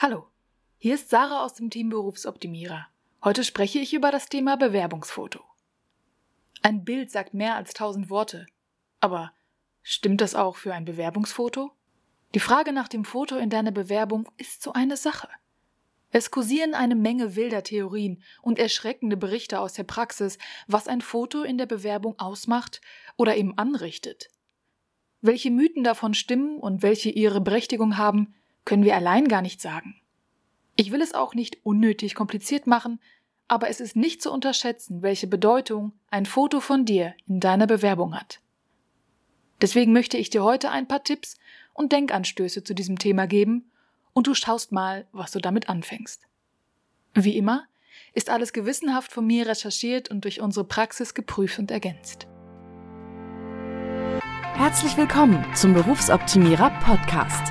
Hallo, hier ist Sarah aus dem Team Berufsoptimierer. Heute spreche ich über das Thema Bewerbungsfoto. Ein Bild sagt mehr als tausend Worte. Aber stimmt das auch für ein Bewerbungsfoto? Die Frage nach dem Foto in deiner Bewerbung ist so eine Sache. Es kursieren eine Menge wilder Theorien und erschreckende Berichte aus der Praxis, was ein Foto in der Bewerbung ausmacht oder eben anrichtet. Welche Mythen davon stimmen und welche ihre Berechtigung haben, können wir allein gar nicht sagen. Ich will es auch nicht unnötig kompliziert machen, aber es ist nicht zu unterschätzen, welche Bedeutung ein Foto von dir in deiner Bewerbung hat. Deswegen möchte ich dir heute ein paar Tipps und Denkanstöße zu diesem Thema geben und du schaust mal, was du damit anfängst. Wie immer ist alles gewissenhaft von mir recherchiert und durch unsere Praxis geprüft und ergänzt. Herzlich willkommen zum Berufsoptimierer Podcast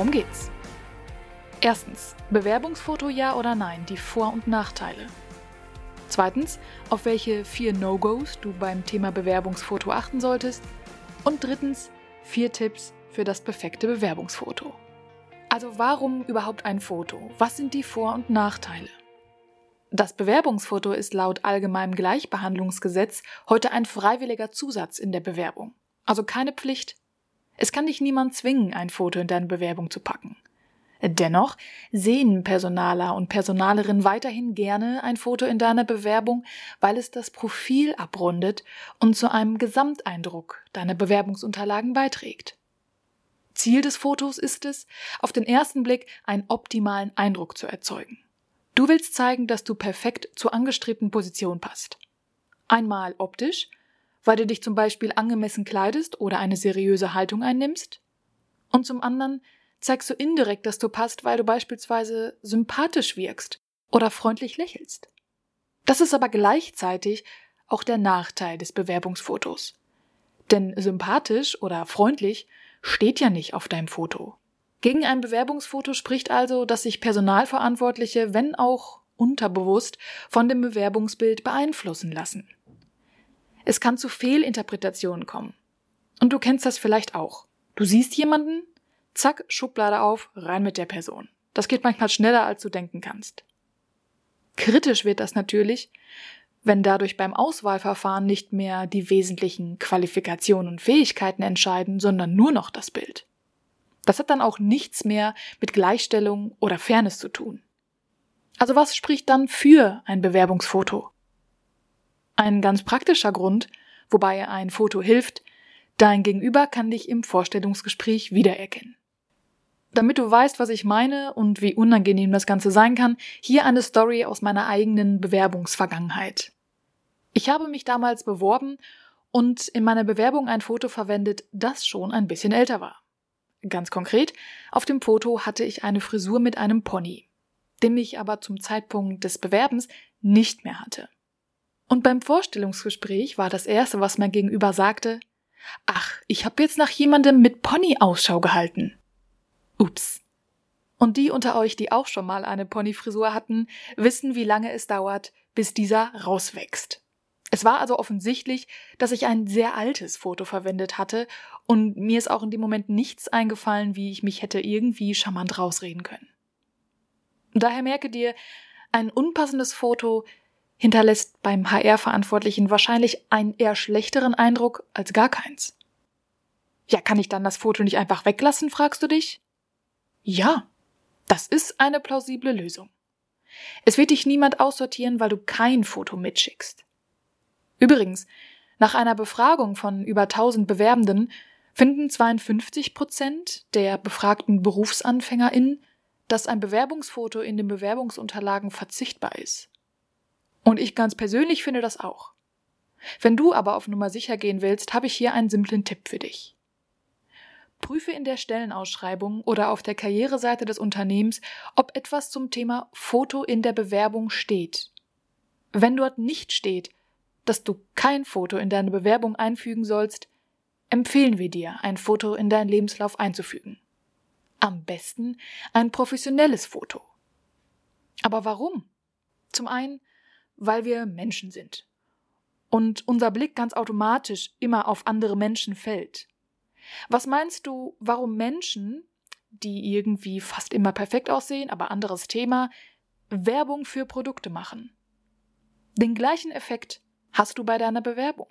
Darum geht's. Erstens, Bewerbungsfoto ja oder nein, die Vor- und Nachteile. Zweitens, auf welche vier No-Gos du beim Thema Bewerbungsfoto achten solltest. Und drittens, vier Tipps für das perfekte Bewerbungsfoto. Also warum überhaupt ein Foto? Was sind die Vor- und Nachteile? Das Bewerbungsfoto ist laut Allgemeinem Gleichbehandlungsgesetz heute ein freiwilliger Zusatz in der Bewerbung. Also keine Pflicht, es kann dich niemand zwingen, ein Foto in deine Bewerbung zu packen. Dennoch sehen Personaler und Personalerinnen weiterhin gerne ein Foto in deiner Bewerbung, weil es das Profil abrundet und zu einem Gesamteindruck deiner Bewerbungsunterlagen beiträgt. Ziel des Fotos ist es, auf den ersten Blick einen optimalen Eindruck zu erzeugen. Du willst zeigen, dass du perfekt zur angestrebten Position passt. Einmal optisch weil du dich zum Beispiel angemessen kleidest oder eine seriöse Haltung einnimmst. Und zum anderen zeigst du indirekt, dass du passt, weil du beispielsweise sympathisch wirkst oder freundlich lächelst. Das ist aber gleichzeitig auch der Nachteil des Bewerbungsfotos. Denn sympathisch oder freundlich steht ja nicht auf deinem Foto. Gegen ein Bewerbungsfoto spricht also, dass sich Personalverantwortliche, wenn auch unterbewusst, von dem Bewerbungsbild beeinflussen lassen. Es kann zu Fehlinterpretationen kommen. Und du kennst das vielleicht auch. Du siehst jemanden, zack, Schublade auf, rein mit der Person. Das geht manchmal schneller, als du denken kannst. Kritisch wird das natürlich, wenn dadurch beim Auswahlverfahren nicht mehr die wesentlichen Qualifikationen und Fähigkeiten entscheiden, sondern nur noch das Bild. Das hat dann auch nichts mehr mit Gleichstellung oder Fairness zu tun. Also was spricht dann für ein Bewerbungsfoto? Ein ganz praktischer Grund, wobei ein Foto hilft, dein Gegenüber kann dich im Vorstellungsgespräch wiedererkennen. Damit du weißt, was ich meine und wie unangenehm das Ganze sein kann, hier eine Story aus meiner eigenen Bewerbungsvergangenheit. Ich habe mich damals beworben und in meiner Bewerbung ein Foto verwendet, das schon ein bisschen älter war. Ganz konkret, auf dem Foto hatte ich eine Frisur mit einem Pony, den ich aber zum Zeitpunkt des Bewerbens nicht mehr hatte. Und beim Vorstellungsgespräch war das Erste, was mein Gegenüber sagte, ach, ich habe jetzt nach jemandem mit Pony Ausschau gehalten. Ups. Und die unter euch, die auch schon mal eine Ponyfrisur hatten, wissen, wie lange es dauert, bis dieser rauswächst. Es war also offensichtlich, dass ich ein sehr altes Foto verwendet hatte und mir ist auch in dem Moment nichts eingefallen, wie ich mich hätte irgendwie charmant rausreden können. Daher merke dir, ein unpassendes Foto hinterlässt beim HR-Verantwortlichen wahrscheinlich einen eher schlechteren Eindruck als gar keins. Ja, kann ich dann das Foto nicht einfach weglassen, fragst du dich? Ja, das ist eine plausible Lösung. Es wird dich niemand aussortieren, weil du kein Foto mitschickst. Übrigens, nach einer Befragung von über 1000 Bewerbenden finden 52 Prozent der befragten BerufsanfängerInnen, dass ein Bewerbungsfoto in den Bewerbungsunterlagen verzichtbar ist. Und ich ganz persönlich finde das auch. Wenn du aber auf Nummer sicher gehen willst, habe ich hier einen simplen Tipp für dich. Prüfe in der Stellenausschreibung oder auf der Karriereseite des Unternehmens, ob etwas zum Thema Foto in der Bewerbung steht. Wenn dort nicht steht, dass du kein Foto in deine Bewerbung einfügen sollst, empfehlen wir dir, ein Foto in deinen Lebenslauf einzufügen. Am besten ein professionelles Foto. Aber warum? Zum einen, weil wir Menschen sind und unser Blick ganz automatisch immer auf andere Menschen fällt. Was meinst du, warum Menschen, die irgendwie fast immer perfekt aussehen, aber anderes Thema, Werbung für Produkte machen? Den gleichen Effekt hast du bei deiner Bewerbung.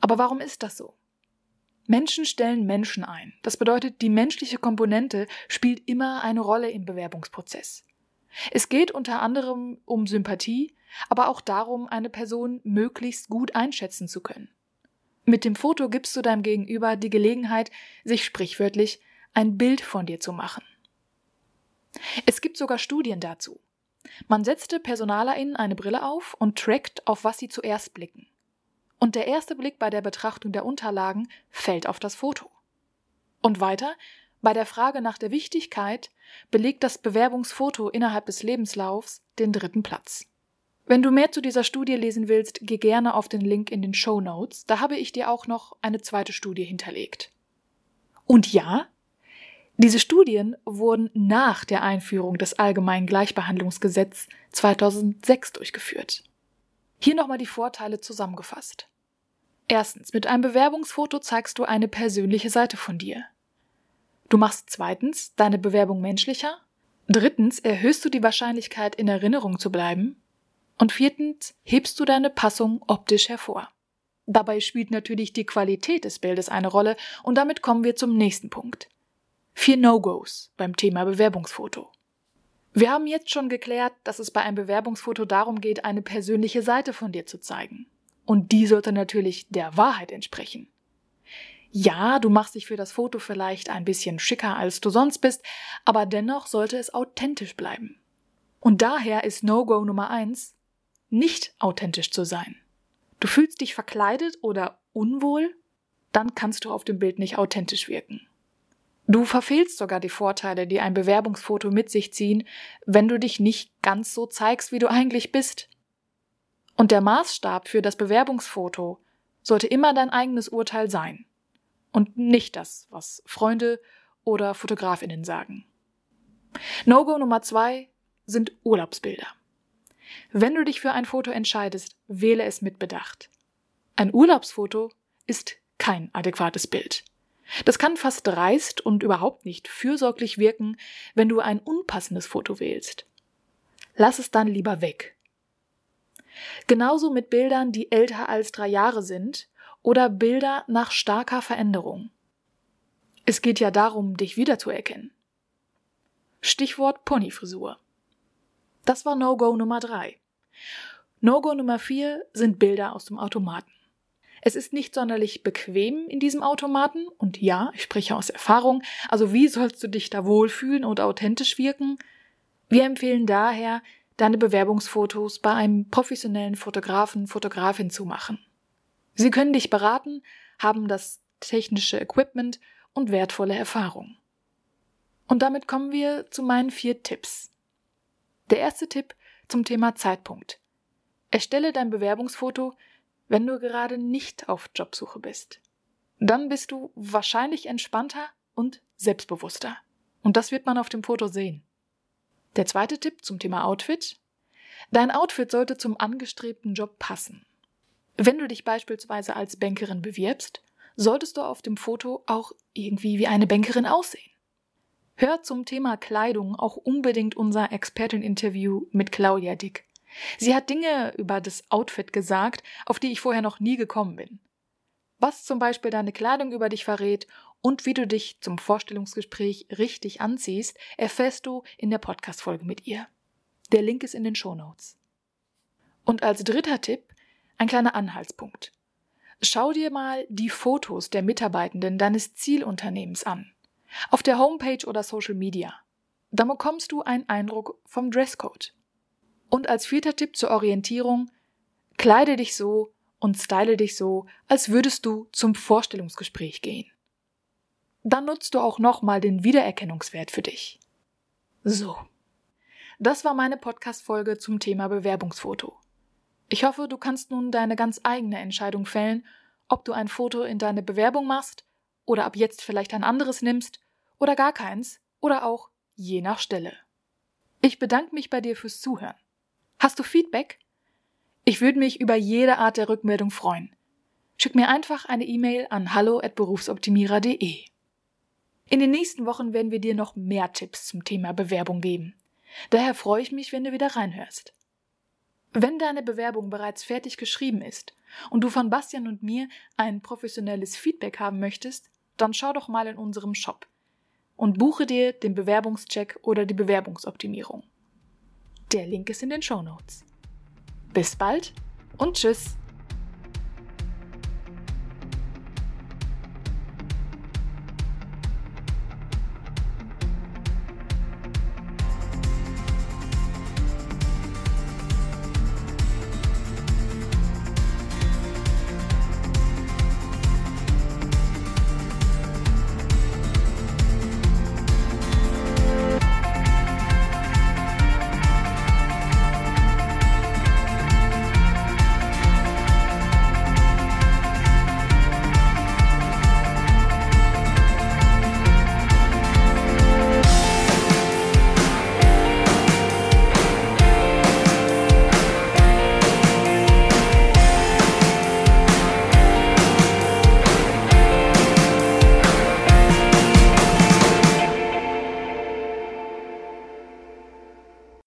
Aber warum ist das so? Menschen stellen Menschen ein. Das bedeutet, die menschliche Komponente spielt immer eine Rolle im Bewerbungsprozess. Es geht unter anderem um Sympathie, aber auch darum, eine Person möglichst gut einschätzen zu können. Mit dem Foto gibst du deinem Gegenüber die Gelegenheit, sich sprichwörtlich ein Bild von dir zu machen. Es gibt sogar Studien dazu. Man setzte PersonalerInnen eine Brille auf und trackt, auf was sie zuerst blicken. Und der erste Blick bei der Betrachtung der Unterlagen fällt auf das Foto. Und weiter, bei der Frage nach der Wichtigkeit belegt das Bewerbungsfoto innerhalb des Lebenslaufs den dritten Platz. Wenn du mehr zu dieser Studie lesen willst, geh gerne auf den Link in den Show Notes. Da habe ich dir auch noch eine zweite Studie hinterlegt. Und ja, diese Studien wurden nach der Einführung des Allgemeinen Gleichbehandlungsgesetzes 2006 durchgeführt. Hier nochmal die Vorteile zusammengefasst. Erstens, mit einem Bewerbungsfoto zeigst du eine persönliche Seite von dir. Du machst zweitens deine Bewerbung menschlicher. Drittens erhöhst du die Wahrscheinlichkeit, in Erinnerung zu bleiben. Und viertens hebst du deine Passung optisch hervor. Dabei spielt natürlich die Qualität des Bildes eine Rolle und damit kommen wir zum nächsten Punkt. Vier No-Gos beim Thema Bewerbungsfoto. Wir haben jetzt schon geklärt, dass es bei einem Bewerbungsfoto darum geht, eine persönliche Seite von dir zu zeigen. Und die sollte natürlich der Wahrheit entsprechen. Ja, du machst dich für das Foto vielleicht ein bisschen schicker, als du sonst bist, aber dennoch sollte es authentisch bleiben. Und daher ist No-Go Nummer eins nicht authentisch zu sein. Du fühlst dich verkleidet oder unwohl, dann kannst du auf dem Bild nicht authentisch wirken. Du verfehlst sogar die Vorteile, die ein Bewerbungsfoto mit sich ziehen, wenn du dich nicht ganz so zeigst, wie du eigentlich bist. Und der Maßstab für das Bewerbungsfoto sollte immer dein eigenes Urteil sein und nicht das, was Freunde oder Fotografinnen sagen. No-Go Nummer zwei sind Urlaubsbilder. Wenn du dich für ein Foto entscheidest, wähle es mit Bedacht. Ein Urlaubsfoto ist kein adäquates Bild. Das kann fast dreist und überhaupt nicht fürsorglich wirken, wenn du ein unpassendes Foto wählst. Lass es dann lieber weg. Genauso mit Bildern, die älter als drei Jahre sind oder Bilder nach starker Veränderung. Es geht ja darum, dich wiederzuerkennen. Stichwort Ponyfrisur. Das war No-Go Nummer drei. No-Go Nummer vier sind Bilder aus dem Automaten. Es ist nicht sonderlich bequem in diesem Automaten und ja, ich spreche aus Erfahrung, also wie sollst du dich da wohlfühlen und authentisch wirken? Wir empfehlen daher, deine Bewerbungsfotos bei einem professionellen Fotografen, Fotografin zu machen. Sie können dich beraten, haben das technische Equipment und wertvolle Erfahrung. Und damit kommen wir zu meinen vier Tipps. Der erste Tipp zum Thema Zeitpunkt. Erstelle dein Bewerbungsfoto, wenn du gerade nicht auf Jobsuche bist. Dann bist du wahrscheinlich entspannter und selbstbewusster. Und das wird man auf dem Foto sehen. Der zweite Tipp zum Thema Outfit. Dein Outfit sollte zum angestrebten Job passen. Wenn du dich beispielsweise als Bankerin bewirbst, solltest du auf dem Foto auch irgendwie wie eine Bankerin aussehen. Hör zum Thema Kleidung auch unbedingt unser Expertin-Interview mit Claudia Dick. Sie hat Dinge über das Outfit gesagt, auf die ich vorher noch nie gekommen bin. Was zum Beispiel deine Kleidung über dich verrät und wie du dich zum Vorstellungsgespräch richtig anziehst, erfährst du in der Podcast-Folge mit ihr. Der Link ist in den Show Notes. Und als dritter Tipp ein kleiner Anhaltspunkt. Schau dir mal die Fotos der Mitarbeitenden deines Zielunternehmens an auf der Homepage oder Social Media. Dann bekommst du einen Eindruck vom Dresscode. Und als vierter Tipp zur Orientierung, kleide dich so und style dich so, als würdest du zum Vorstellungsgespräch gehen. Dann nutzt du auch nochmal den Wiedererkennungswert für dich. So. Das war meine Podcast-Folge zum Thema Bewerbungsfoto. Ich hoffe, du kannst nun deine ganz eigene Entscheidung fällen, ob du ein Foto in deine Bewerbung machst oder ab jetzt vielleicht ein anderes nimmst oder gar keins oder auch je nach Stelle. Ich bedanke mich bei dir fürs Zuhören. Hast du Feedback? Ich würde mich über jede Art der Rückmeldung freuen. Schick mir einfach eine E-Mail an hallo@berufsoptimierer.de. In den nächsten Wochen werden wir dir noch mehr Tipps zum Thema Bewerbung geben. Daher freue ich mich, wenn du wieder reinhörst. Wenn deine Bewerbung bereits fertig geschrieben ist und du von Bastian und mir ein professionelles Feedback haben möchtest, dann schau doch mal in unserem Shop und buche dir den Bewerbungscheck oder die Bewerbungsoptimierung. Der Link ist in den Show Notes. Bis bald und tschüss!